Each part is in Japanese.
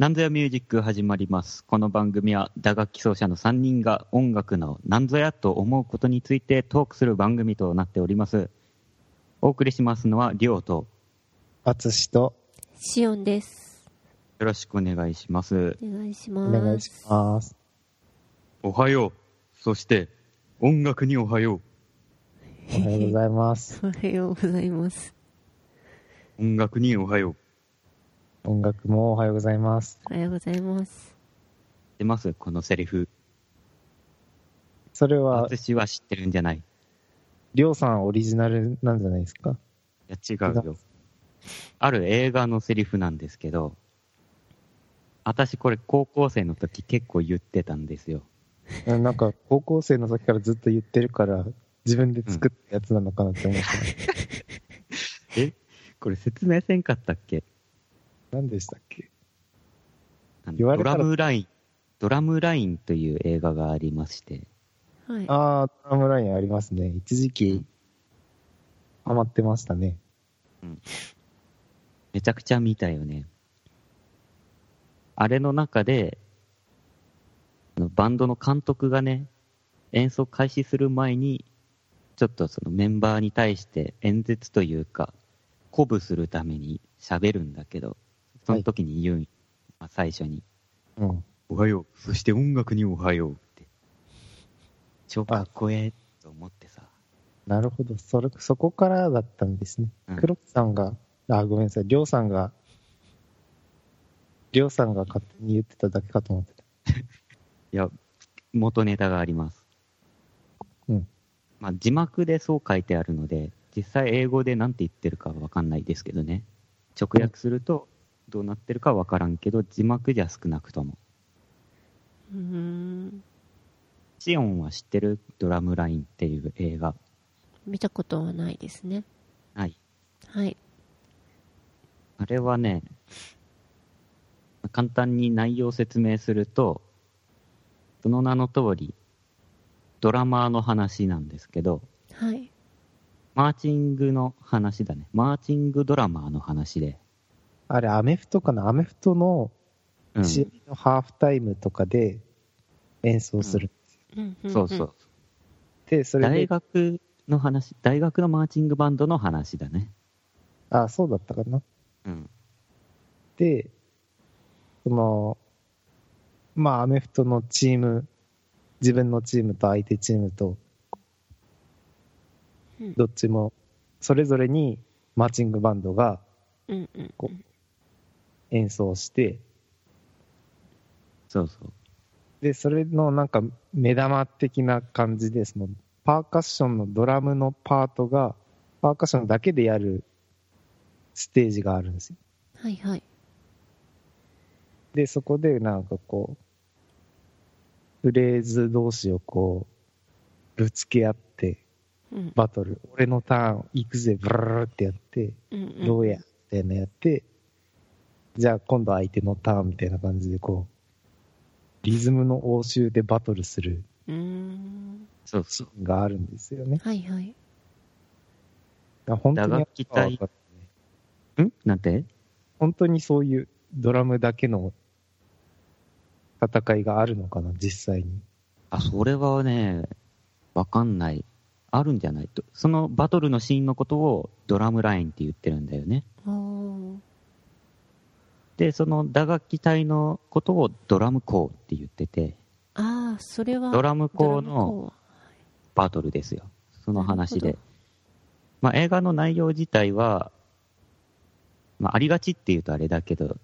なんぞやミュージック始まります。この番組は打楽器奏者の3人が音楽のなんぞやと思うことについてトークする番組となっております。お送りしますのは、りょうと、あつしとシオンです。よろしくお願いします。お願いしおます。願いします。おはよう。そして、音楽におはよおはようございます。おはようございます。う。音楽におはよう。音楽もおはようございます。おはようございます。出ます？このセリフ。それは、私は知ってるんじゃない。いりょうさんオリジナルなんじゃないですか？や、違うよ。ある映画のセリフなんですけど、私これ高校生の時結構言ってたんですよ。うんなんか、高校生の時からずっと言ってるから、自分で作ったやつなのかなって思ってます。え？これ説明せんかったっけ？何でしたっけ？あの言われたらドラムライン、ドラムラインという映画がありまして、はい。あー、ドラムラインありますね。一時期、ハマってましたね。めちゃくちゃ見たよね。あれの中で、あのバンドの監督がね、演奏開始する前に、ちょっとそのメンバーに対して演説というか、鼓舞するために喋るんだけど、その時に言うん、まあ、最初に、うん。おはよう、そして音楽におはようって。超かっこええと思ってさ。なるほど。それ、そこからだったんですね。うん黒木さんが、あ、ごめんなさい。りょうさんが、りょうさんが勝手に言ってただけかと思ってた。いや、元ネタがあります。うん。まあ、字幕でそう書いてあるので、実際英語で何て言ってるかはわかんないですけどね。直訳すると、どうなってるかわからんけど、字幕じゃ少なくとも。うーん。シオンは知ってるドラムラインっていう映画。見たことはないですね。はい。はい。あれはね、簡単に内容を説明すると、その名の通り、ドラマーの話なんですけど、はい。マーチングの話だね。マーチングドラマーの話で。あれ、アメフトかな？アメフトのうん。試合のハーフタイムとかで演奏する。うんんんそうそう。。で、それ大で、学の話、大学のマーチングバンドの話だね。あ、そうだったかなうん。で、その、まあ、アメフトのチーム、自分のチームと相手チームとうん、どっちも、それぞれにマーチングバンドがうんうんこ演奏して、そうそう。で、それのなんか目玉的な感じで、そのパーカッションのドラムのパートが、パーカッションだけでやるステージがあるんですよ。はいはい。で、そこでなんかこう、フレーズ同士をこう、ぶつけ合って、うん。バトル、俺のターン行くぜ、ブルルルってやって、うんうんどうや、みたいなやって、じゃあ今度相手のターンみたいな感じでこう、リズムの応酬でバトルするうーん。そうそう。があるんですよね。はいはい。本当に打楽器隊ん？なんて？本当にそういうドラムだけの戦いがあるのかな、実際に。あ、それはね、わかんない。あるんじゃないと。そのバトルのシーンのことをドラムラインって言ってるんだよね。おー。で、その打楽器隊のことをドラムコーって言ってて、ああ、それは。ドラムコードラムのコバトルですよ。その話で。まあ映画の内容自体は、まあありがちって言うとあれだけど、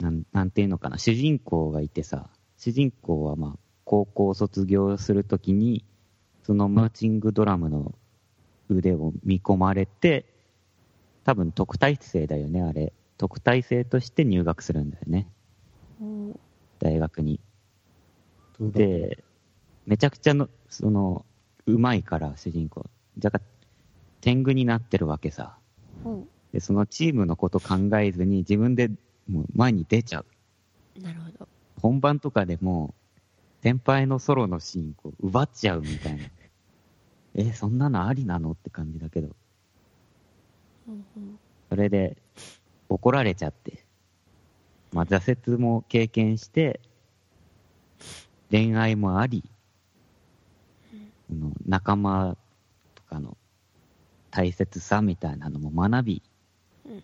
なん、なんていうのかな、主人公がいてさ、主人公はまあ高校を卒業するときに、そのマーチングドラムの腕を見込まれて、多分特待生だよね、あれ。特待生として入学するんだよね、大学に。で、めちゃくちゃの、その、うまいから、主人公。だから、天狗になってるわけさ。ほで、そのチームのこと考えずに自分でもう前に出ちゃう。う。なるほど。本番とかでも、先輩のソロのシーンこう奪っちゃうみたいな。え、そんなのありなの？って感じだけど。うんうんそれで、怒られちゃって。まあ、挫折も経験して、恋愛もあり、その仲間とかの大切さみたいなのも学び、うん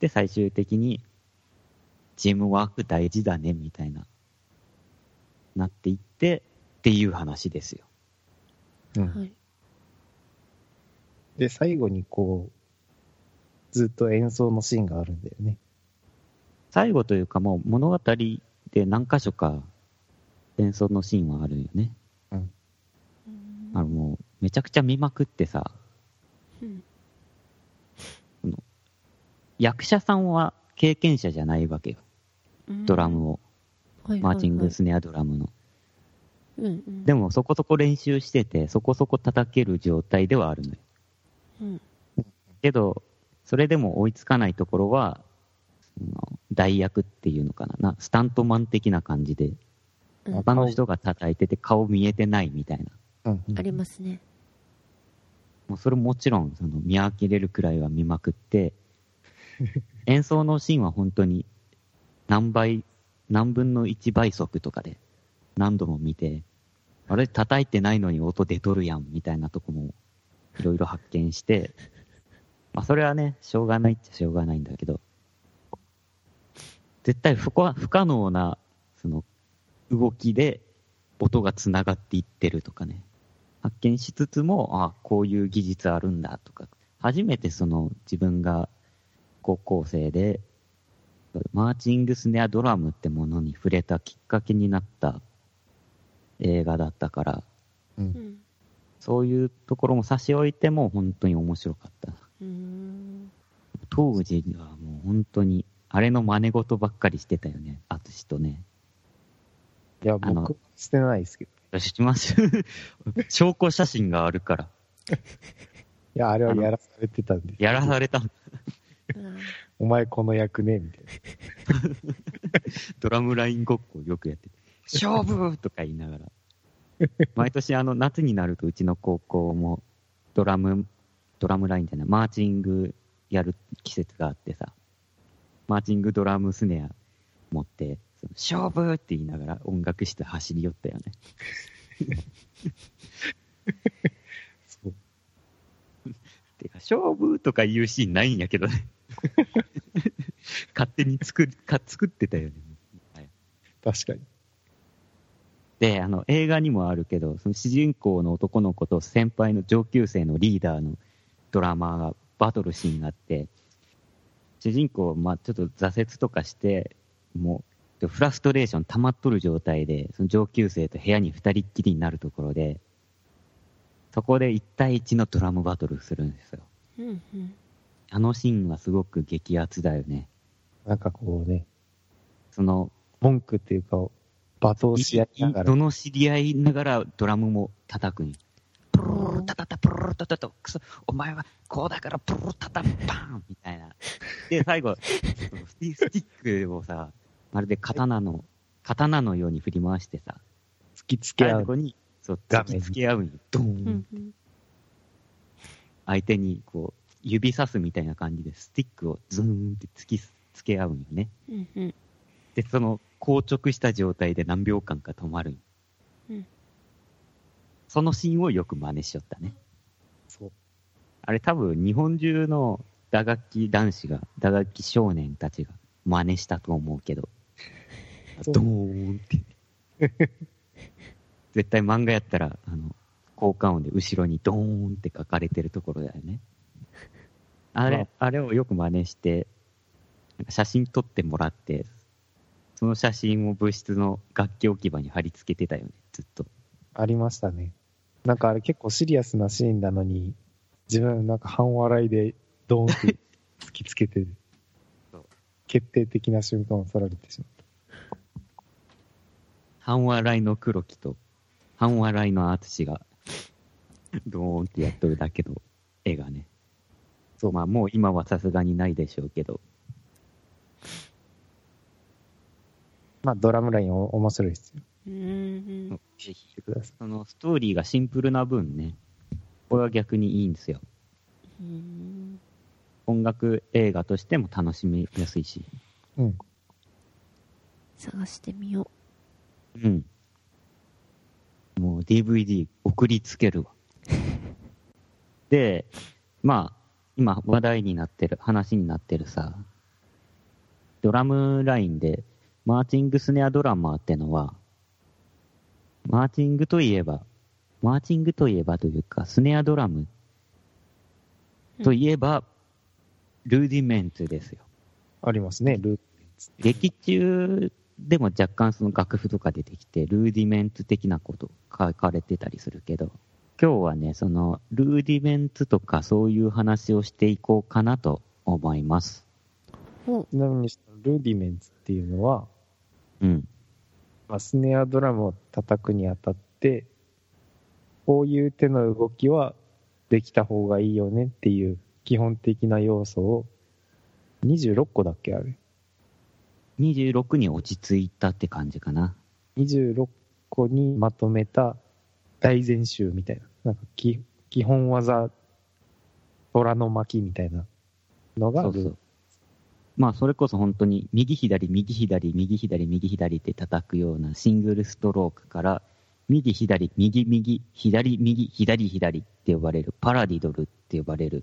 で、最終的に、チームワーク大事だね、みたいな、なっていって、っていう話ですよ。うんはい。で、最後にこう、ずっと演奏のシーンがあるんだよね。最後というかもう物語で何箇所か演奏のシーンはあるよね。うんあのもうめちゃくちゃ見まくってさ、うん役者さんは経験者じゃないわけよ。ドラムを、はいマーチング、はいスネアドラムの。うんうん。でもそこそこ練習してて、そこそこ叩ける状態ではあるのよ。うん、けど、それでも追いつかないところは、その代役っていうのかなな、スタントマン的な感じで、うん他の人が叩いてて顔見えてないみたいな。うんうんありますね。もうそれもちろんその見飽きれるくらいは見まくって、演奏のシーンは本当に何倍、何分の1倍速とかで何度も見て、あれ叩いてないのに音出とるやんみたいなとこもいろいろ発見して、まあそれはね、しょうがないっちゃしょうがないんだけど、絶対不可不可能なその動きで音がつながっていってるとかね。発見しつつも、あこういう技術あるんだとか、初めてその自分が高校生で、マーチングスネアドラムってものに触れたきっかけになった映画だったから、うんうん。そういうところも差し置いても本当に面白かった。うーん。当時はもう本当に、あれの真似事ばっかりしてたよね、アツシとね。いや、僕、してないですけど。知ってます 証拠写真があるから、いや、あれはやらされてたんで。やらされたあ お前この役ね、みたいな。ドラムラインごっこをよくやってて、勝負とか言いながら。毎年あの夏になるとうちの高校もドラム、ドラムラインじゃない、マーチングやる季節があってさ、マーチングドラムスネア持って、その勝負って言いながら音楽室走り寄ったよね。そう。てか、勝負とか言うシーンないんやけどね。勝手に作るか作ってたよね。確かに。で、あの、映画にもあるけど、その主人公の男の子と先輩の上級生のリーダーのドラマーがバトルシーンがあって、主人公、まあちょっと挫折とかして、もう、フラストレーション溜まっとる状態で、その上級生と部屋に二人っきりになるところで、そこで1対1のドラムバトルするんですよ。うんうん。あのシーンはすごく激アツだよね。なんかこうね、その、文句っていうか、罵倒し合いながらど、の知り合いながらドラムも叩くんタタプルルタタタクソお前はこうだからプルルタタパーンみたいな。で、最後、スティスティックをさ、まるで刀の、刀のように振り回してさ、突きつけ合う。最後に、そう、突きつけ合うんよ。ドーン、相手にこう、指さすみたいな感じでスティックをズーンって突きつけ合うんよね。で、その硬直した状態で何秒間か止まるんそのシーンをよく真似しよったね。そう。あれ多分日本中の打楽器男子が、打楽器少年たちが真似したと思うけど、ドーンって。絶対漫画やったら、あの、効果音で後ろにドーンって書かれてるところだよね。あまれ、あれをよく真似して、なんか写真撮ってもらって、その写真を部室の楽器置き場に貼り付けてたよね、ずっと。ありましたね。なんかあれ結構シリアスなシーンなのに、自分なんか半笑いでドーンって 突きつけて決定的な瞬間を取られてしまっ半笑いの黒木と、半笑いの淳が、ドーンってやっとるだけの絵がね。そう、まあもう今はさすがにないでしょうけど、た。まあドラムラインお面白いですよ。うんうん。ぜひ見てください。そのストーリーがシンプルな分ね、これは逆にいいんですよ。うん音楽映画としても楽しみやすいし。うん。探してみようん。もう DVD 送りつけるわ。で、まあ、今話題になってる、話になってるさ、ドラムラインで、マーチングスネアドラマーってのは、マーチングといえば、マーチングといえばというか、スネアドラムといえば、ルーディメンツですよ。ありますね、ルー劇中でも若干その楽譜とか出てきて、ルーディメンツ的なこと書かれてたりするけど、今日はね、そのルーディメンツとかそういう話をしていこうかなと思います。ちなみに、ルーディメンツっていうのは、うん。まあ、スネアドラムを叩くにあたって、こういう手の動きはできた方がいいよねっていう基本的な要素を、26個だっけあれ。26に落ち着いたって感じかな。26個にまとめた大全集みたいな。なんかき基本技、虎の巻みたいなのがそうそう。まあ、それこそ本当に右左、右左、右左、右左って叩くようなシングルストロークから、右左、右右、左右、左左って呼ばれる、パラディドルって呼ばれる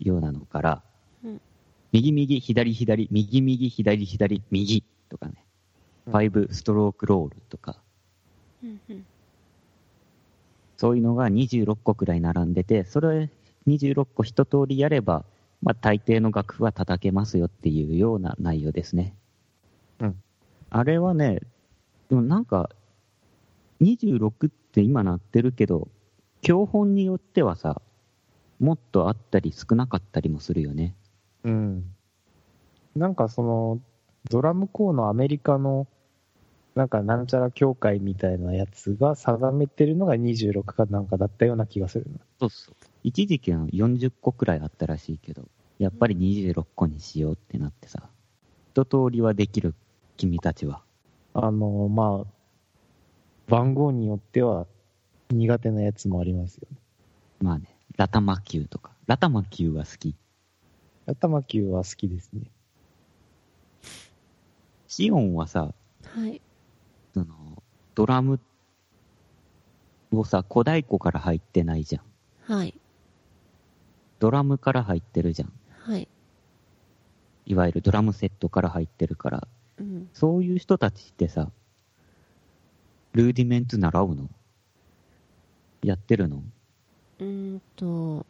ようなのから、右右、左左、右右、左左、右とかね、ファイブストロークロールとか、そういうのが26個くらい並んでて、それ26個一通りやれば、まあ、大抵の楽譜は叩けますよっていうような内容ですね。うんあれはね、でもなんか、26って今なってるけど、教本によってはさ、もっとあったり少なかったりもするよね。うん。なんかその、ドラムコーのアメリカの、なんかなんちゃら協会みたいなやつが定めてるのが26かなんかだったような気がするな。そうそう。一時期は40個くらいあったらしいけど、やっぱり26個にしようってなってさ、一通りはできる、君たちは。あの、まあ、番号によっては苦手なやつもありますよね。まあね、ラタマ級とか。ラタマ級は好き。頭球は好きですね。シオンはさ、はい。その、ドラムをさ、小太鼓から入ってないじゃん。はい。ドラムから入ってるじゃん。はい。いわゆるドラムセットから入ってるから。うん。そういう人たちってさ、ルーディメンツ習うの？やってるの？うーんと、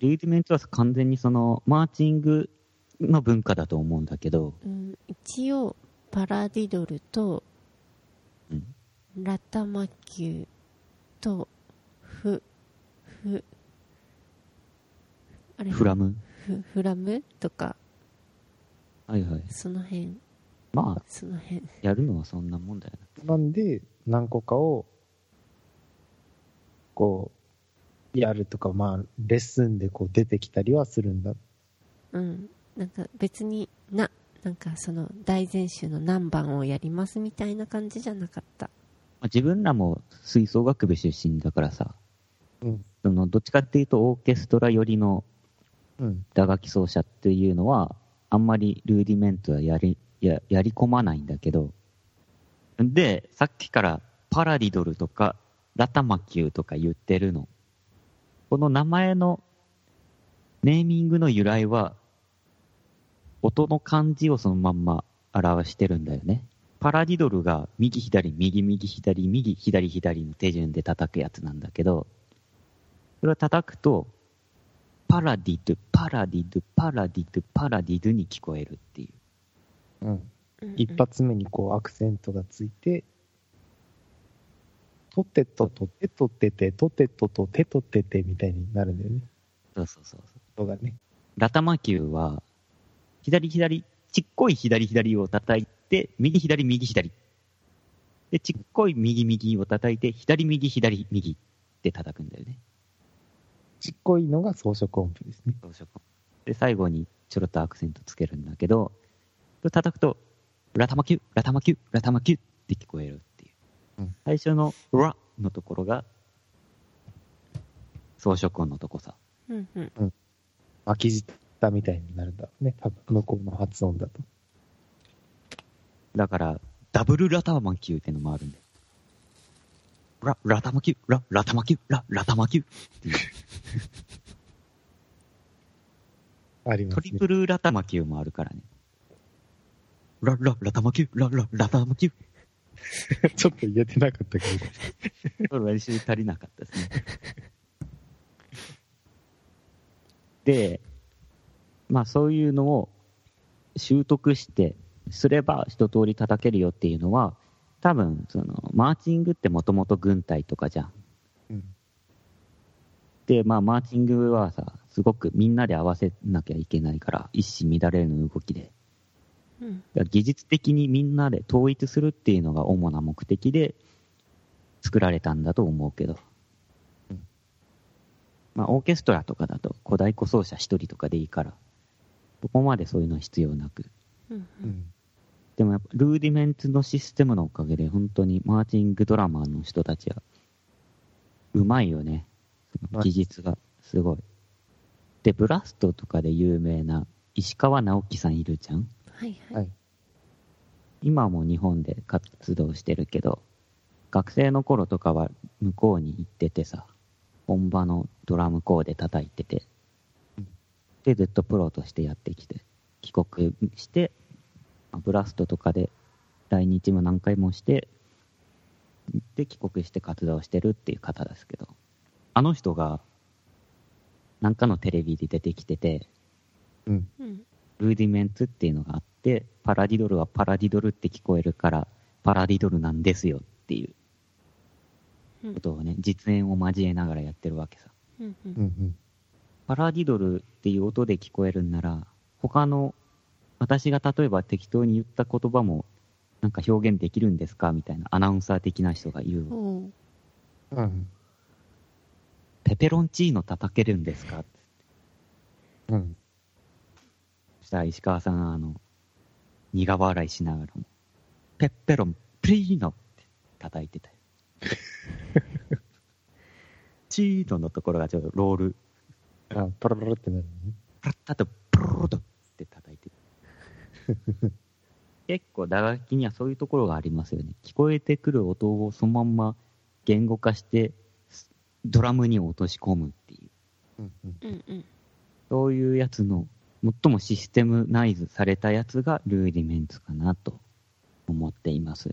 ルーディメンツは完全にその、マーチングの文化だと思うんだけど、うん、一応、パラディドルと、うんラタマキューと、フ、フ、あれ？フラム？フフラム？とか、はいはい。その辺、まあ、その辺。やるのはそんなもんだよな。なんで、何個かを、こう、やるとか、まあ、レッスンでこう出てきたりはするんだ。うん。なんか別にな、なんかその大全集の何番をやりますみたいな感じじゃなかった。まあ自分らも吹奏楽部出身だからさ、うん。その、どっちかっていうとオーケストラ寄りのうん。打楽器奏者っていうのは、あんまりルーディメントはやり、や、やり込まないんだけど、で、さっきからパラディドルとかラタマキューとか言ってるの。この名前のネーミングの由来は、音の漢字をそのまんま表してるんだよね。パラディドルが右左右右左右左左の手順で叩くやつなんだけど、それを叩くと、パラディドゥ、パラディドゥ、パラディドゥ、パラディドゥに聞こえるっていう。うん。一発目にこうアクセントがついて、とてととてとてて、とてととてとててみたいになるんだよね。そうそうそうそう。音がね。ラタマキューは、左左、ちっこい左左を叩いて、右左右左。で、ちっこい右右を叩いて、左右左右って叩くんだよね。ちっこいのが装飾音符ですね。装飾で、最後にちょろっとアクセントつけるんだけど、それ叩くと、ラタマキュー、ラタマキュー、ラタマキューって聞こえるっていう。うん最初のラのところが、装飾音のとこさ。うんうん。巻き舌みたいになるんだろうね。多分向こうの発音だと。だから、ダブルラタマキューってのもあるんだよ。ラ、ラタマキュー、ラ、ラタマキュー、ラ、ラタマキューっていう。ありますね。トリプルラタマキューもあるからね。ラ、ラ、ラタマキュー、ラ、ラ、ラタマキュー？ちょっと言えてなかったけど。練習足りなかったですね。で、まあそういうのを習得して、すれば一通り叩けるよっていうのは、多分、その、マーチングってもともと軍隊とかじゃん。で、まあマーチングはさ、すごくみんなで合わせなきゃいけないから、一糸乱れぬ動きで。うん。技術的にみんなで統一するっていうのが主な目的で作られたんだと思うけど、うんまあ、オーケストラとかだと小太鼓奏者一人とかでいいから、ここまでそういうのは必要なく。うん。うん。でもやっぱルーディメンツのシステムのおかげで本当にマーチングドラマーの人たちはうまいよね。技術がすごい。で、ブラストとかで有名な石川直樹さんいるじゃん？はいは。はいい。今も日本で活動してるけど、学生の頃とかは向こうに行っててさ、本場のドラムコーで叩いててうん、で、ずっとプロとしてやってきて、帰国して、まあブラストとかで来日も何回もして、で、帰国して活動してるっていう方ですけど、あの人が、なんかのテレビで出てきてて、うん。うん。ルーディメンツっていうのがあって、パラディドルはパラディドルって聞こえるから、パラディドルなんですよっていううんことをね、実演を交えながらやってるわけさ。うん。う。うんん。パラディドルっていう音で聞こえるんなら、他の、私が例えば適当に言った言葉も、なんか表現できるんですかみたいなアナウンサー的な人が言う。うん。ペペロンチーノ叩けるんですか？うん。そしたら石川さん、あの、苦笑いしながらも、ペッペロン、プリーノって叩いてたよ。チーノのところがちょっとロール、あ、パラパラってなるのね。プラッタとプルルルとって叩いてる。結構打楽器にはそういうところがありますよね。聞こえてくる音をそのまんま言語化して、ドラムに落とし込むっていう。うん。うん。うん。うん。そういうやつの、最もシステムナイズされたやつがルーディメンツかなと思っています。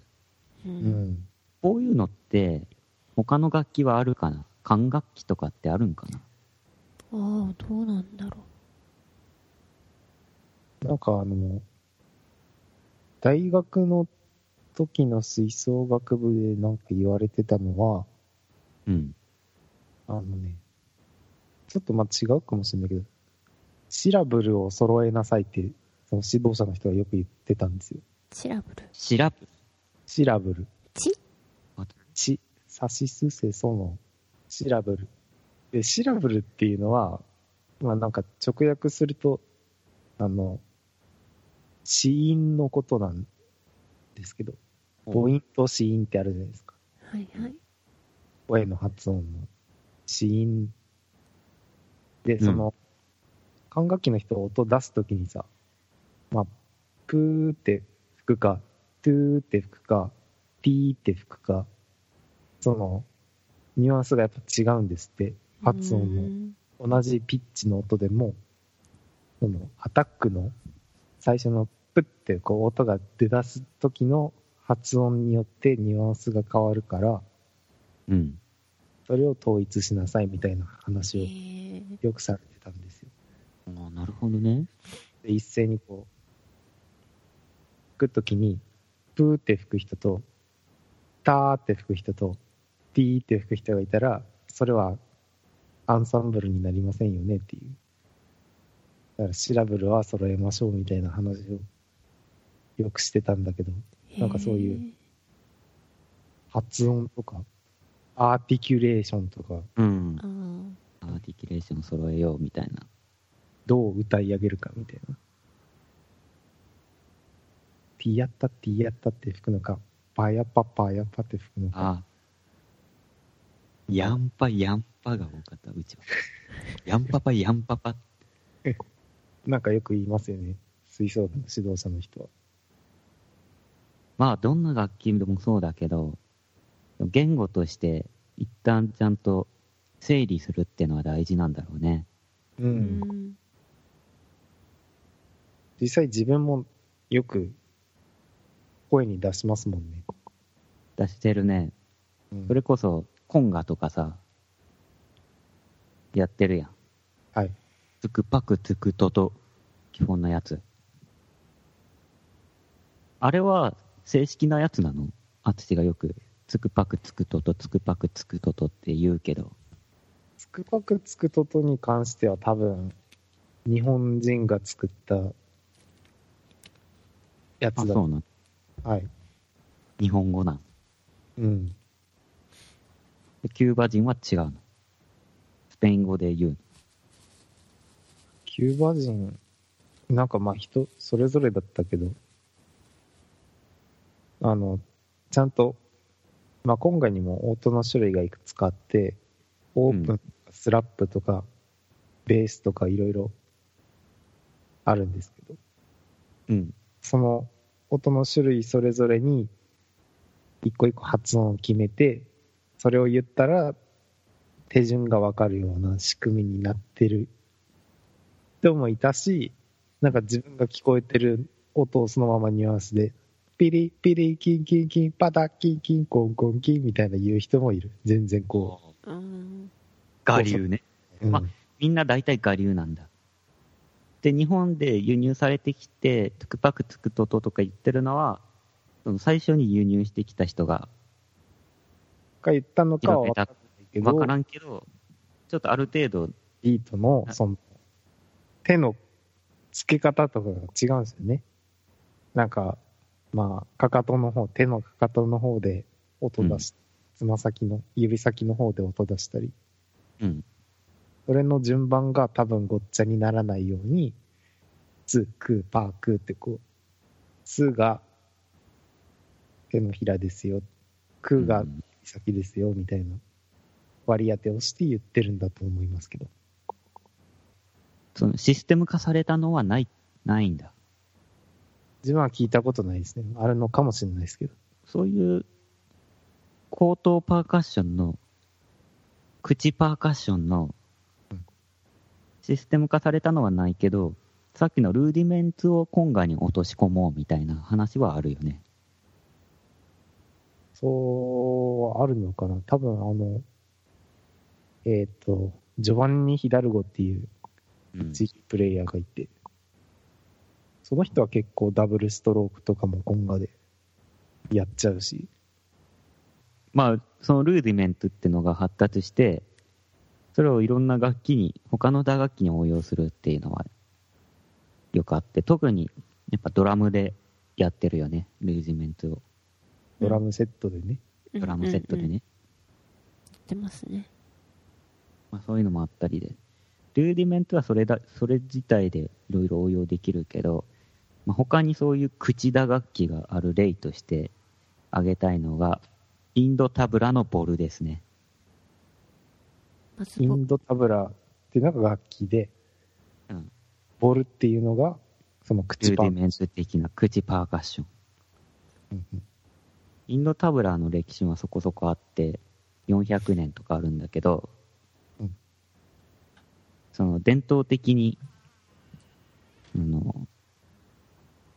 う。うんん。こういうのって、他の楽器はあるかな？管楽器とかってあるんかな？ああ、どうなんだろなんかあの、大学の時の吹奏楽部でなんか言われてたのは、うん。あのね、ちょっとまあ違うかもしれないけど、シラブルを揃えなさいって、その指導者の人がよく言ってたんですよ。う。シラブル？シラブ？シラブル。チち、サシスセソのシラブル。で、シラブルっていうのは、まあなんか直訳すると、あの、子音のことなんですけど、母音と子音ってあるじゃないですか。はいはい。声の発音の子音。で、その、管楽器の人が音出すときにさ、まあ、プーって吹くか、トゥーって吹くか、ピーって吹くか、その、ニュアンスがやっぱ違うんですって。発音の。の。同じピッチの音でも、その、アタックの最初のプッてこう音が出だす時の発音によってニュアンスが変わるから、うん。それを統一しなさいみたいなへ話をえ。よくされてたんですよ。ああ、なるほどね。で、一斉にこう、吹くときに、プーって吹く人と、ターって吹く人と、ティーって吹く人がいたら、それはアンサンブルになりませんよねっていう。だからシラブルは揃えましょうみたいな話をよくしてたんだけど、なんかそういう発音とか、アーティキュレーションとか、うんアーティキュレーション揃えようみたいな。どう歌い上げるかみたいな。ティヤッタティヤッタって吹くのか、パヤパパヤパって吹くのか。ああ。ヤンパ、ヤンパが多かった、うちは。ヤンパパ、ヤンパパ。なんかよく言いますよね。吹奏楽の指導者の人は。まあ、どんな楽器でもそうだけど、言語として一旦ちゃんと整理するっていうのは大事なんだろうね。う。うんん。実際自分もよく声に出しますもんね。出してるね。うんそれこそ、コンガとかさ、やってるやん。はい。つくぱくつくとと、基本のやつ。あれは正式なやつなの？あつしがよく、つくぱくつくとと、つくぱくつくととって言うけど。つくぱくつくととに関しては多分、日本人が作ったやあ、つだ。そうなの？はい。日本語なん。うん。でキューバ人は違うの？スペイン語で言うの？キューバ人、なんかまあ人それぞれだったけど、あの、ちゃんと、まあ今回にも音の種類がいくつかあって、オープン、うんスラップとか、ベースとかいろいろあるんですけど、うん。その音の種類それぞれに、一個一個発音を決めて、それを言ったら、手順がわかるような仕組みになってる人もいたし、なんか自分が聞こえてる音をそのままニュアンスで、ピリピリキンキンキンパタキンキンコンコンキンみたいな言う人もいる。全然こうん。我流ね。う。うんまみんな大体我流なんだ。で、日本で輸入されてきて、トゥクパクツクトトとか言ってるのは、その最初に輸入してきた人が、が言ったのかは分からないけど、わからんけど、ちょっとある程度、ビートの、その、手の付け方とかが違うんですよね。なんか、まあ、かかとの方、手のかかとの方で音出し、つま先の、指先の方で音出したり、うん。それの順番が多分ごっちゃにならないように、ツ、ク、パー、クってこう、ツが手のひらですよ、クがうん指先ですよ、みたいな割り当てをして言ってるんだと思いますけど。そのシステム化されたのはない、ないんだ。自分は聞いたことないですね。あるのかもしれないですけど。そういう、口頭パーカッションの、口パーカッションのうん、システム化されたのはないけど、さっきのルーディメンツをコンガに落とし込もうみたいな話はあるよね。そう、あるのかな多分あの、えっ、と、ジョバンニ・ヒダルゴっていうプレイヤーがいて、その人は結構ダブルストロークとかもコンガでやっちゃうし、まあ、そのルーディメントってのが発達して、それをいろんな楽器に、他の打楽器に応用するっていうのはよくあって、特にやっぱドラムでやってるよね、ルーディメントを。ドラムセットでね。ドラムセットでね。うんうんうん。出ますね。まあ、そういうのもあったりで。ルーディメントはそれだ、それ自体でいろいろ応用できるけど、まあ、他にそういう口打楽器がある例として挙げたいのが、インドタブラのボルですね。インドタブラっていうのが楽器で、うんボルっていうのが、そのル口パン。ーディメント的な口パーカッション。うんうんインドタブラの歴史はそこそこあって、400年とかあるんだけど、うんその伝統的に、あの、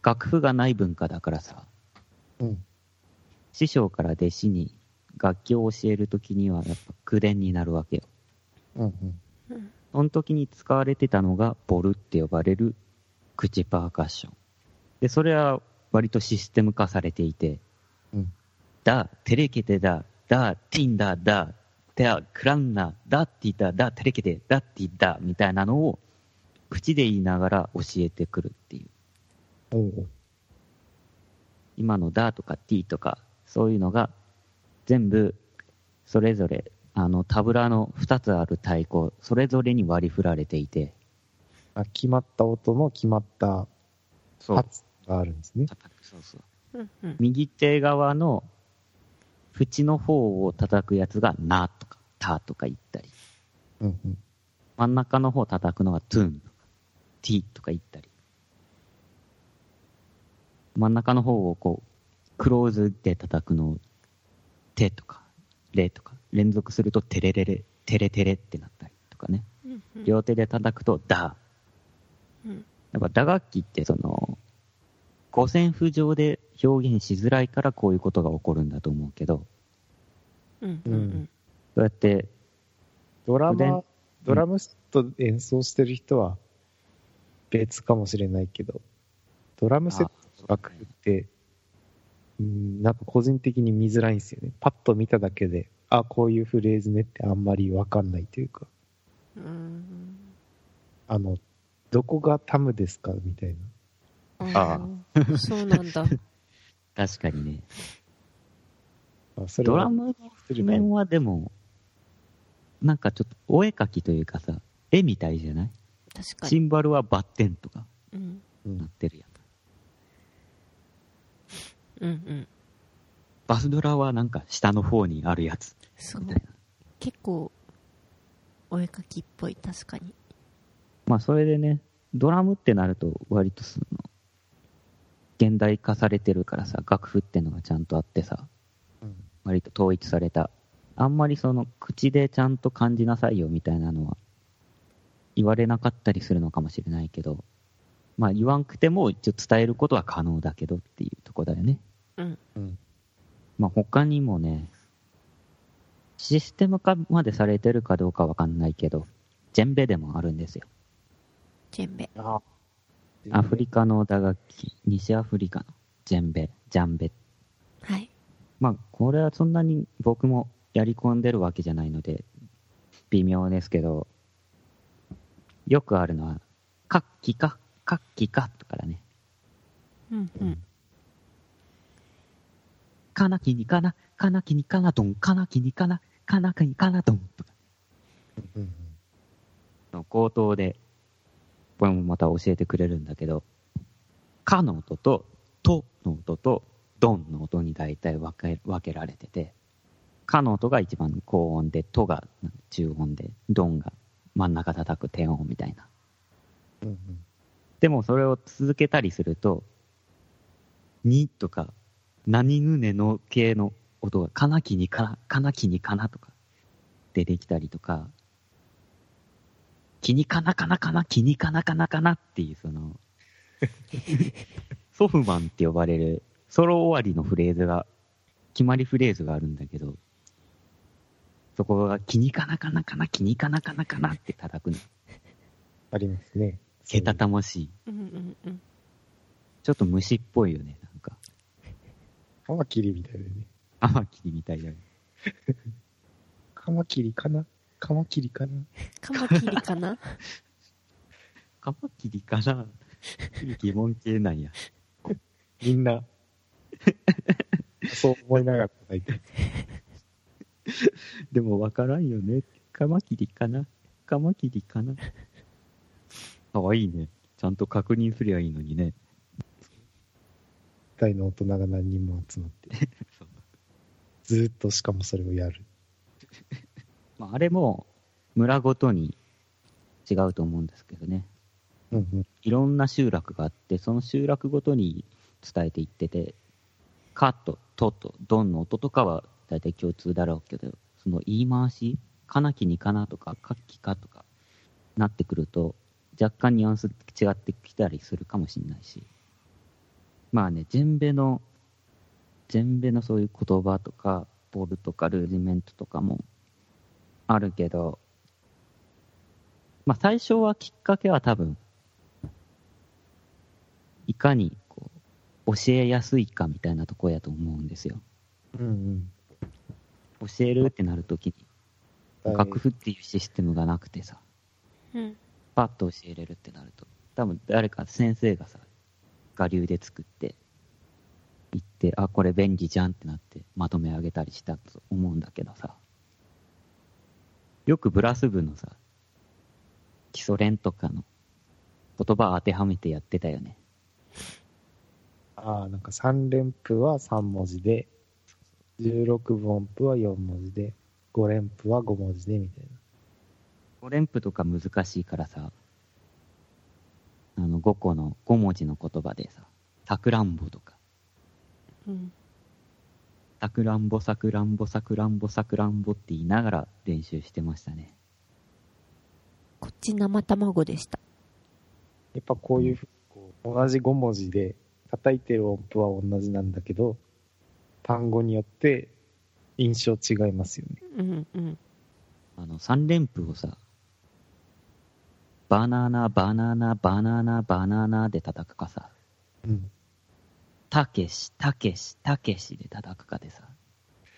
楽譜がない文化だからさ、うん師匠から弟子に楽器を教えるときにはやっぱ口伝になるわけよ。うんその時に使われてたのがボルって呼ばれる口パーカッション。で、それは割とシステム化されていて、うんだ、テレケテだ、だ、ティンダだ、テア、クランナ、だって言っただ、テレケテ、だって言ったみたいなのを口で言いながら教えてくるっていう。今のだとか t とか、そういうのが全部それぞれあのタブラの2つある太鼓、それぞれに割り振られていて、あ決まった音の決まったそう発があるんですね。そうそううんうん。右手側の縁の方を叩くやつがなとかたとか言ったり、うんうん。真ん中の方を叩くのがトゥンとか t とか言ったり、真ん中の方をこうクローズで叩くのを、てとか、れとか、連続するとテレレレ、テレテレってなったりとかね。うんうん。両手で叩くとダうん。やっぱ打楽器ってその、五線譜上で表現しづらいからこういうことが起こるんだと思うけど、うんうんうん。そうやって、ドラでマ、ドラムセット演奏してる人は別かもしれないけど、ドラムセッ楽譜って、うん、なんか個人的に見づらいんですよね。パッと見ただけで、あ、こういうフレーズねってあんまりわかんないというか、うん。あの、どこがタムですかみたいな。ああそうなんだ。確かにね。あそれはドラムの譜面はでも、なんかちょっとお絵描きというかさ、絵みたいじゃない？確かに、シンバルはバッテンとかなってるやん。うんうんバスドラはなんか下の方にあるやつそうみたいな。結構お絵描きっぽい確かにまあそれでね、ドラムってなると割とその、現代化されてるからさ、楽譜ってのがちゃんとあってさ、うん割と統一された。あんまりその口でちゃんと感じなさいよみたいなのは言われなかったりするのかもしれないけど、まあ言わんくても一応伝えることは可能だけどっていうとこだよね。うん。うん。まあ他にもね、システム化までされてるかどうかわかんないけど、ジェンベでもあるんですよ。ジェンベ。あアフリカの打楽器、西アフリカのジェンベ、ジャンベ。はい。まあ、これはそんなに僕もやり込んでるわけじゃないので、微妙ですけど、よくあるのは、カッキか、カッキかとからね、うんうんカナキにカナ、カナキにカナドン、カナキにカナ、カナキにカナドンとか。うんうんの口頭で、これもまた教えてくれるんだけど、カの音と、トの音と、ドンの音に大体分け分けられてて、カの音が一番高音で、トが中音で、ドンが真ん中叩く低音みたいな。うんうん。でもそれを続けたりすると、にとか、何ぬねの系の音が、かなきにかな、かなきにかなとか、出てきたりとか、きにかなかなかな、きにかなかなかなっていう、その、ソフマンって呼ばれる、ソロ終わりのフレーズが、決まりフレーズがあるんだけど、そこが、きにかなかなかな、きにかなかなかなって叩くの。ありますね。けたたましい。うんうんうんちょっと虫っぽいよね、なんか。カマキリみたいだよね。アマキリみたいだね。カマキリかな？カマキリかな？カマキリかな？カマキリかな？疑問系なんや。みんな、そう思いながら叩いて。でもわからんよね。カマキリかな？カマキリかな？かわいいね。ちゃんと確認すりゃいいのにね。大の大人が何人も集まって。ずーっとしかもそれをやる。まあ、あれも村ごとに違うと思うんですけどね。うんうん。いろんな集落があって、その集落ごとに伝えていってて、カとトとドンの音とかは大体共通だろうけど、その言い回し、かなきにかなとか、かっきかとかなってくると、若干ニュアンス違ってきたりするかもしれないし。まあね、ジェンベの、ジェンベのそういう言葉とか、ボールとかルーディメントとかもあるけど、まあ最初はきっかけは多分、いかにこう教えやすいかみたいなとこやと思うんですよ。うん教えるってなるときに、うん。楽譜っていうシステムがなくてさ、うんパッと教えれるってなると、多分誰か先生がさ、我流で作って、言って、あ、これ便利じゃんってなってまとめ上げたりしたと思うんだけどさ、よくブラス部のさ、基礎練とかの言葉を当てはめてやってたよね。ああ、なんか3連符は3文字で、16分音符は4文字で、5連符は5文字で、みたい5連符とか難しいからさ、あの5個の5文字の言葉でさ、さくらんぼとか、うんさくらんぼ、さくらんぼ、さくらんぼ、さくらんぼって言いながら練習してましたね。こっち生卵でした。やっぱこういうふうにこう同じ5文字で叩いてる音符は同じなんだけど、単語によって印象違いますよね。うんうん。あの、三連符をさ、バナナ、バナナ、バナナ、バナナで叩くかさ、うん。たけし、たけし、たけしで叩くかでさ、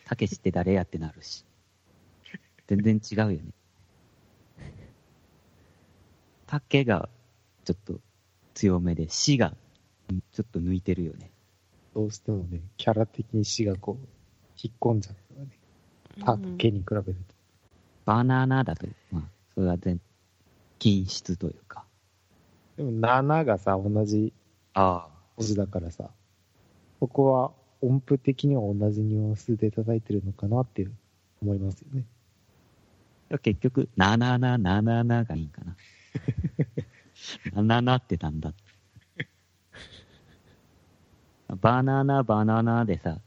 たけしって誰やってなるし。全然違うよね。たけがちょっと強めで、しがんちょっと抜いてるよね。どうしてもね、キャラ的に死がこう、引っ込んじゃうからね。たうんけに比べると。バナナだと、まあ、それは全、均質というか。でも7がさ、同じああ。文字だからさ、ここは音符的には同じニュアンスで叩いてるのかなって思いますよね。結局、なななななながいいかな。なななってなんだ。バナナ、バナナでさ、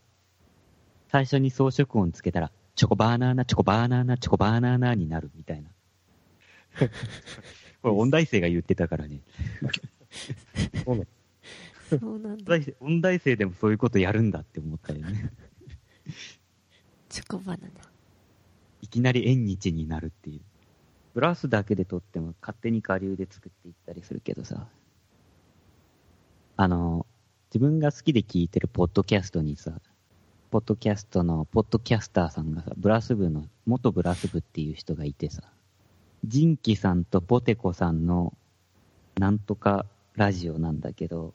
最初に装飾音つけたら、チョコバナナ、チョコバナナ、チョコバナナになるみたいな。これ音大生が言ってたからね。そうなんだ。音大生音大生でもそういうことやるんだって思ったよね。チョコバナナ。いきなり縁日になるっていう。ブラスだけで撮っても勝手に下流で作っていったりするけどさ。あの、自分が好きで聞いてるポッドキャストにさ、ポッドキャストのポッドキャスターさんがさ、ブラス部の、元ブラス部っていう人がいてさ、ジンキさんとポテコさんのなんとかラジオなんだけど、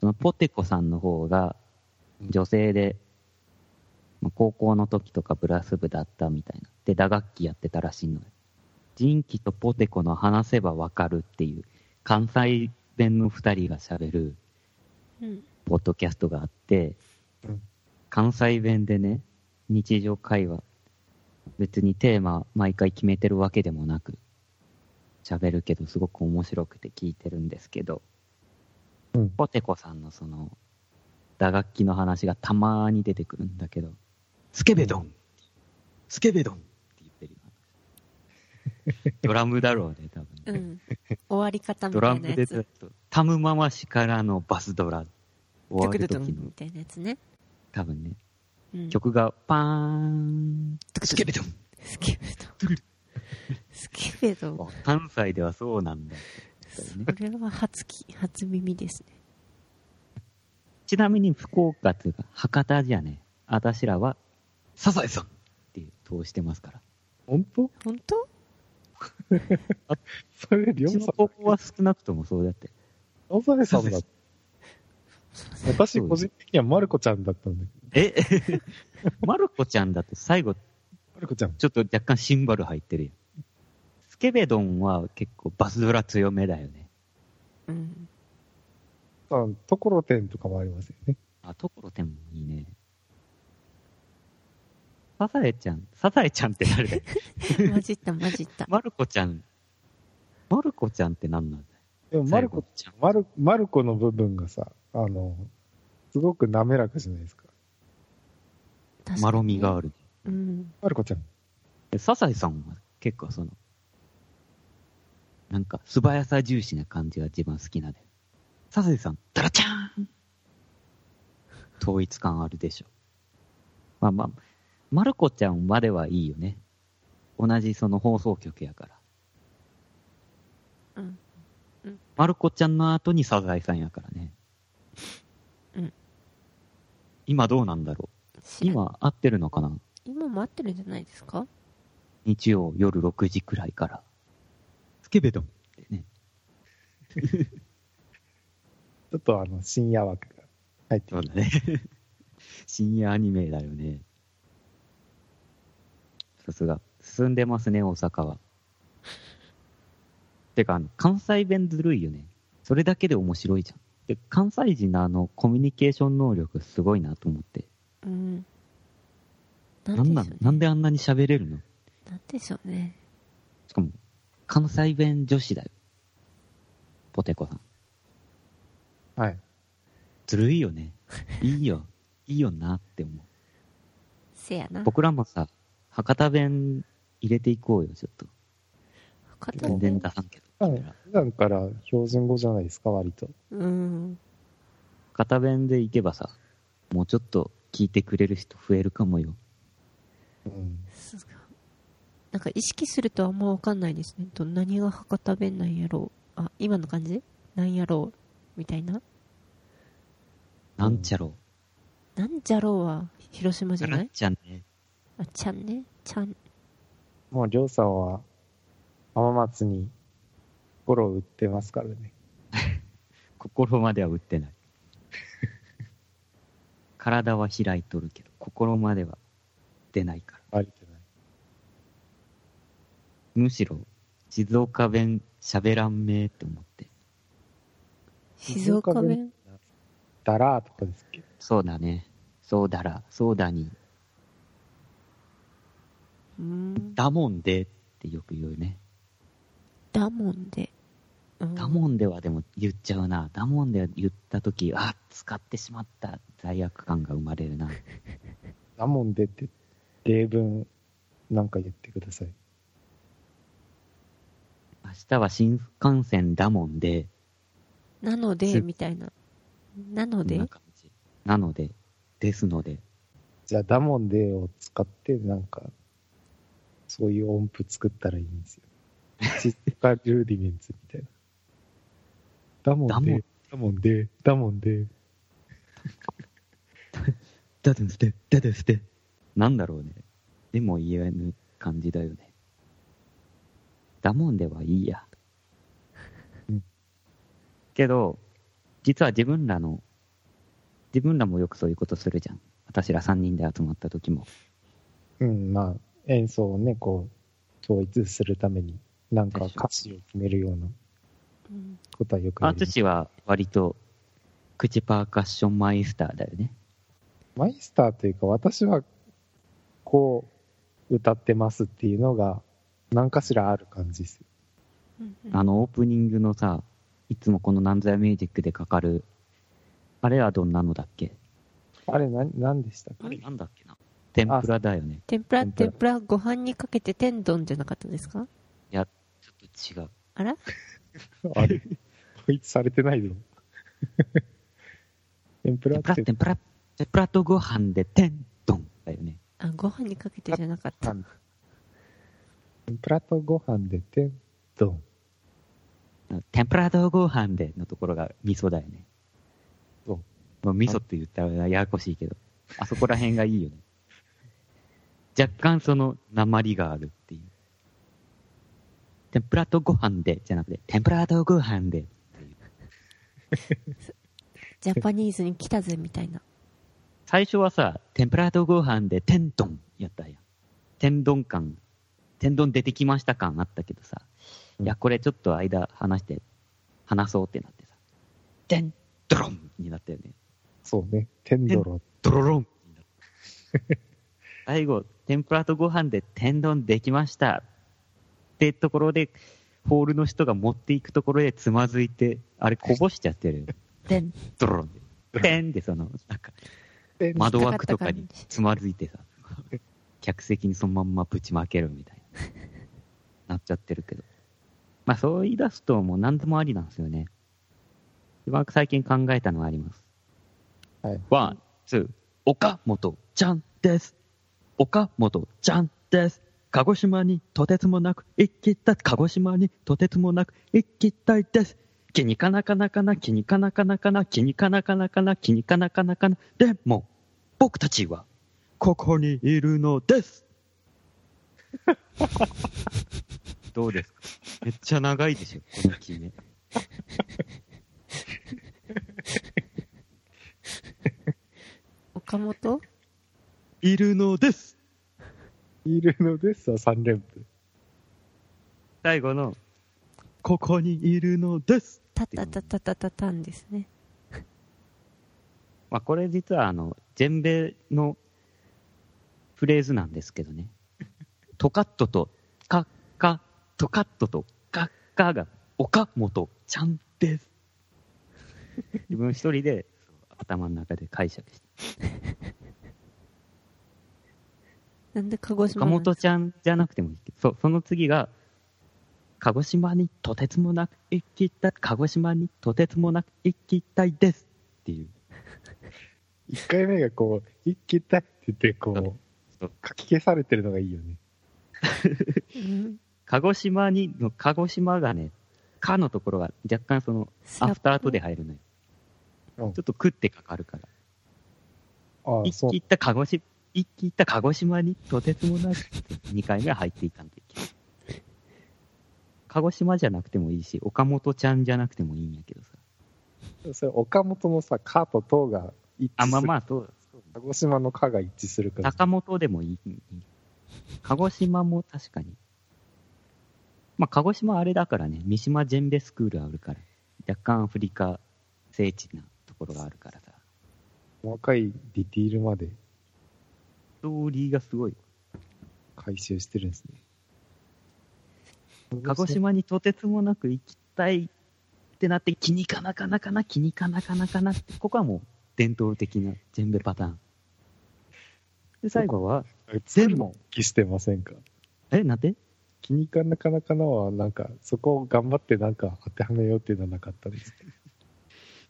そのポテコさんの方が女性で、まあ高校の時とかブラス部だったみたいな。で、打楽器やってたらしいのよ。ジンキとポテコの話せばわかるっていう、関西弁の二人が喋るうん。ポッドキャストがあって、うん関西弁でね、日常会話、別にテーマ毎回決めてるわけでもなく、喋るけどすごく面白くて聞いてるんですけど、うんポテコさんのその、打楽器の話がたまーに出てくるんだけど、スケベドン、スケベドンって言ってるよ。ドラムだろうね、多分ね。うん。終わり方みドラムでたいなやつ。タムママ氏からのバスドラ。終わる時のみたいなやつね。多分ね、うん。曲がパーン、スケベドン。スケベドン。スケベドン。関西ではそうなんだ。それは初き、初耳ですね。ちなみに福岡っていうか、博多じゃね、あたしらは、サザエさんって通してますから。本当？本当？それ、りょうちうさん、の高校は少なくともそうだって。サザエさんだ。私、個人的にはマルコちゃんだったんだけえ？マルコちゃんだと最後、ど、マルコちゃん。ちょっと若干シンバル入ってるやん。スケベドンは結構バスドラ強めだよね。うん。あところてんとかもありますよね。あ、ところてんもいいね。サザエちゃん、サザエちゃんって誰だよ。混じった混じった。マルコちゃん、マルコちゃんって何なんだよ。でも、マルコ、ちゃん。マル、マルコの部分がさ、あの、すごく滑らかじゃないですか。確かにまろみがある。うん。マルコちゃん。でサザエさんは結構その、なんか素早さ重視な感じが一番好きなで。サザエさん、ダラチャーン統一感あるでしょ。まあまあ、マルコちゃんまではいいよね。同じその放送局やから。うん。マルコちゃんの後にサザエさんやからね。うん。今どうなんだろう。今合ってるのかな今も合ってるんじゃないですか？日曜夜6時くらいから。スケベドンってね。ちょっとあの、深夜枠が入って。そうだね。深夜アニメだよね。さすが。進んでますね、大阪は。てか、あの、関西弁ずるいよね。それだけで面白いじゃん。で、関西人のあの、コミュニケーション能力すごいなと思って。うん。ななんな。のなんであんなに喋れるの？なんでしょうね。関西弁女子だよ。ポテコさん。はい。ずるいよね。いいよ。いいよなって思う。せやな。僕らもさ、博多弁入れていこうよ、ちょっと。博多全然弁出さんけど。普段から標準語じゃないですか、割と。うん。博多弁でいけばさ、もうちょっと聞いてくれる人増えるかもよ。うん。すごいなんか意識するとあんまわかんないですね。と何が博多弁なんやろう。あ、今の感じ？なんやろう？みたいな。なんちゃろなんじゃろうは広島じゃない？んちゃんね。あ、ちゃんね。ちゃん。もう、りょうさんは、浜松に、ゴロ売ってますからね。心までは打ってない。体は開いとるけど、心までは出ないから。むしろ、静岡弁喋らんめーって思って。静岡弁？だらーとかですっけ？ど。そうだね。そうだら、そうだに、うーん。だもんでってよく言うね。だもんで。うんだもんではでも言っちゃうな。だもんで言ったとき、あ、使ってしまった。罪悪感が生まれるな。だもんでって、例文、なんか言ってください。明日は新幹線だもんで、なので、すみたいな。なので？こんな感じ。なので、ですので、じゃあ、だもんでを使って、なんか、そういう音符作ったらいいんですよ。静岡ルーディメンツみたいな。だもんで、だもんで、だもんで、だですて、だですて。なんだろうね。でも言えぬ感じだよね。だもんではいいや。うんけど、実は自分らの、自分らもよくそういうことするじゃん。私ら3人で集まった時も。うん、まあ、演奏をね、こう、統一するために、なんか歌詞を決めるようなうんことはよくあります。淳は割と、口パーカッションマイスターだよね。マイスターというか、私は、こう、歌ってますっていうのが、何かしらある感じですあの、オープニングのさ、いつもこのなんぞやミュージックでかかる、あれはどんなのだっけ？あれ、な、何でしたっけ？あれなんだっけな？天ぷらだよね。天ぷら、天ぷら。天ぷらご飯にかけて天丼じゃなかったですか？ちょっと違う。あら？あれ、統一されてないぞ。天ぷら天ぷら、って、天ぷら、天ぷらとご飯で天丼だよね。あ、ご飯にかけてじゃなかった。天ぷらとご飯で天丼。天ぷらとご飯でのところが味噌だよね。そう？まあ、味噌って言ったらややこしいけど、あそこら辺がいいよね。若干その鉛があるっていう。天ぷらとご飯でじゃなくて、天ぷらとご飯でっていう。ジャパニーズに来たぜみたいな。最初はさ、天ぷらとご飯で天丼やったやん。天丼感、天丼出てきました感あったけどさ、うんいや、これちょっと間話して、話そうってなってさ、天ドロンになったよね。そうね。天ドロ。ドロロンになった。最後、天ぷらとご飯で天丼できました。ってところで、ホールの人が持っていくところでつまずいて、あれこぼしちゃってるよ。天ドロロンで。天でその、なんか、天窓枠とかにつまずいてさ、客席にそのまんまぶちまけるみたいな、なっちゃってるけど。まあそう言い出すともう何でもありなんですよね。一番最近考えたのがあります。はい。ワン、ツー、岡本ちゃんです。岡本ちゃんです。鹿児島にとてつもなく行きたい。鹿児島にとてつもなく行きたいです。気にかなかなかな、気にかなかなかな、気にかなかなかな、気にかなかなかな。でも、僕たちは、ここにいるのです。どうですか？めっちゃ長いでしょ、この決め。岡本？いるのです。いるのですわ、3連符。最後の、ここにいるのです。たったたたたたたんですね。まあ、これ実はあの、全米のフレーズなんですけどね。トカットとカッカ、トカットとカッカが岡本ちゃんです。自分一人で頭の中で解釈して。なんで鹿児島岡なんです本ちゃんじゃなくてもいいけど、そう、その次が、鹿児島にとてつもなく行きたい、鹿児島にとてつもなく行きたいですっていう。一回目がこう、一気たって言って、こう、書き消されてるのがいいよね。う ん鹿児島にの、鹿児島がね、かのところが若干その、アフター後で入るのよ。うんちょっと食ってかかるから。あ一気。った鹿児島、一気った鹿児島にとてつもなく2回目は入っていかんといけない。鹿児島じゃなくてもいいし、岡本ちゃんじゃなくてもいいんやけどさ。それ岡本のさ、かととが一致する。あ、まあまあ、そう。鹿児島のかが一致するから。坂本でもいい。鹿児島も確かに。まあ、鹿児島あれだからね、三島ジェンベスクールあるから、若干アフリカ聖地なところがあるからさ、細かいディティールまでストーリーがすごい。回収してるんですね。鹿児島にとてつもなく行きたいってなって、気にかなかなかな、気にかなかなかなって、ここはもう伝統的なジェンベパターン。で、最後は、全部気してませんかえ、なんて気にかなかなかなは、なんか、そこを頑張ってなんか当てはめようっていうのはなかったです。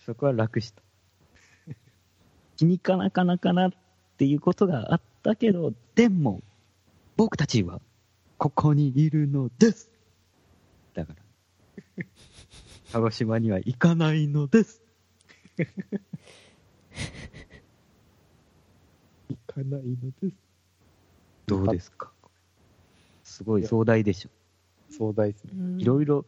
そこは楽した。気にかなかなかなっていうことがあったけど、でも、僕たちは、ここにいるのです。だから、鹿児島には行かないのです。行かないのです。どうですか？すごい壮大でしょ。壮大ですね。うんいろいろ、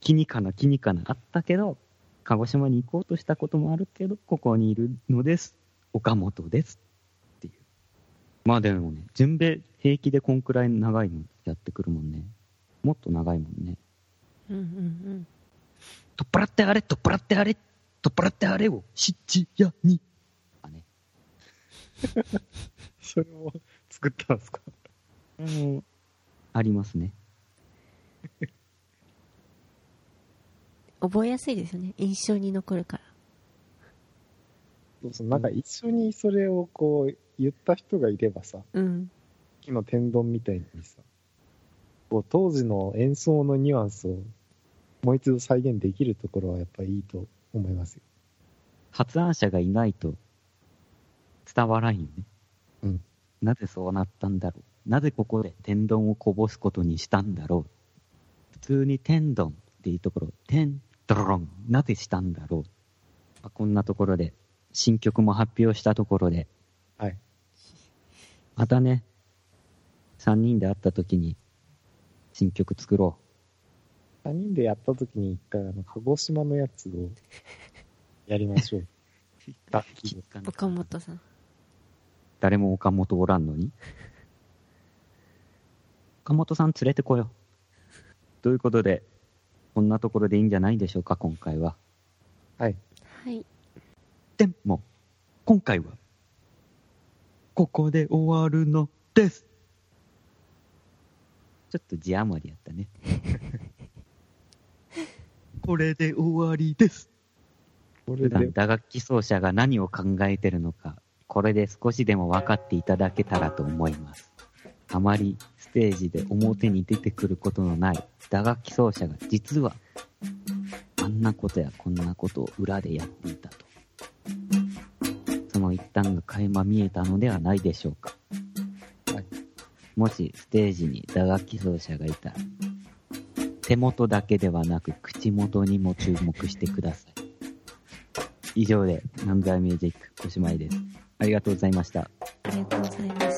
気にかな気にかなあったけど、鹿児島に行こうとしたこともあるけど、ここにいるのです。岡本です。っていう。まあでもね、全米平気でこんくらい長いのやってくるもんね。もっと長いもんね。うんうん取っ払ってあれ、取っ払ってあれ、取っ払ってあれを、七夜に。あね。それも作ったんですか？もう、ありますね。うん覚えやすいですよね印象に残るからそうそう、なんか一緒にそれをこう言った人がいればさ、うん木の天丼みたいにさ、こう当時の演奏のニュアンスをもう一度再現できるところはやっぱりいいと思いますよ。発案者がいないと伝わらんよね。うん。なぜそうなったんだろう。なぜここで天丼をこぼすことにしたんだろう。普通に天丼っていうところ、天ドロン、なぜしたんだろう。まあこんなところで、新曲も発表したところで、はい。またね、3人で会った時に、新曲作ろ3人でやった時に一回あの、鹿児島のやつをやりましょう。楽器でう。岡本さん誰も岡本おらんのに？岡本さん連れてこよう。ということで、こんなところでいいんじゃないでしょうか、今回は。はい。はいでも、今回は、ここで終わるのです。ちょっと字余りやったね。これで終わりです。これで、普段打楽器奏者が何を考えてるのか、これで少しでも分かっていただけたらと思います。あまりステージで表に出てくることのない打楽器奏者が実は、あんなことやこんなことを裏でやっていたと。その一端が垣間見えたのではないでしょうか。はいもしステージに打楽器奏者がいたら、手元だけではなく口元にも注目してください。以上で、ナンザーミュージックおしまいです。ありがとうございました。ありがとうございました。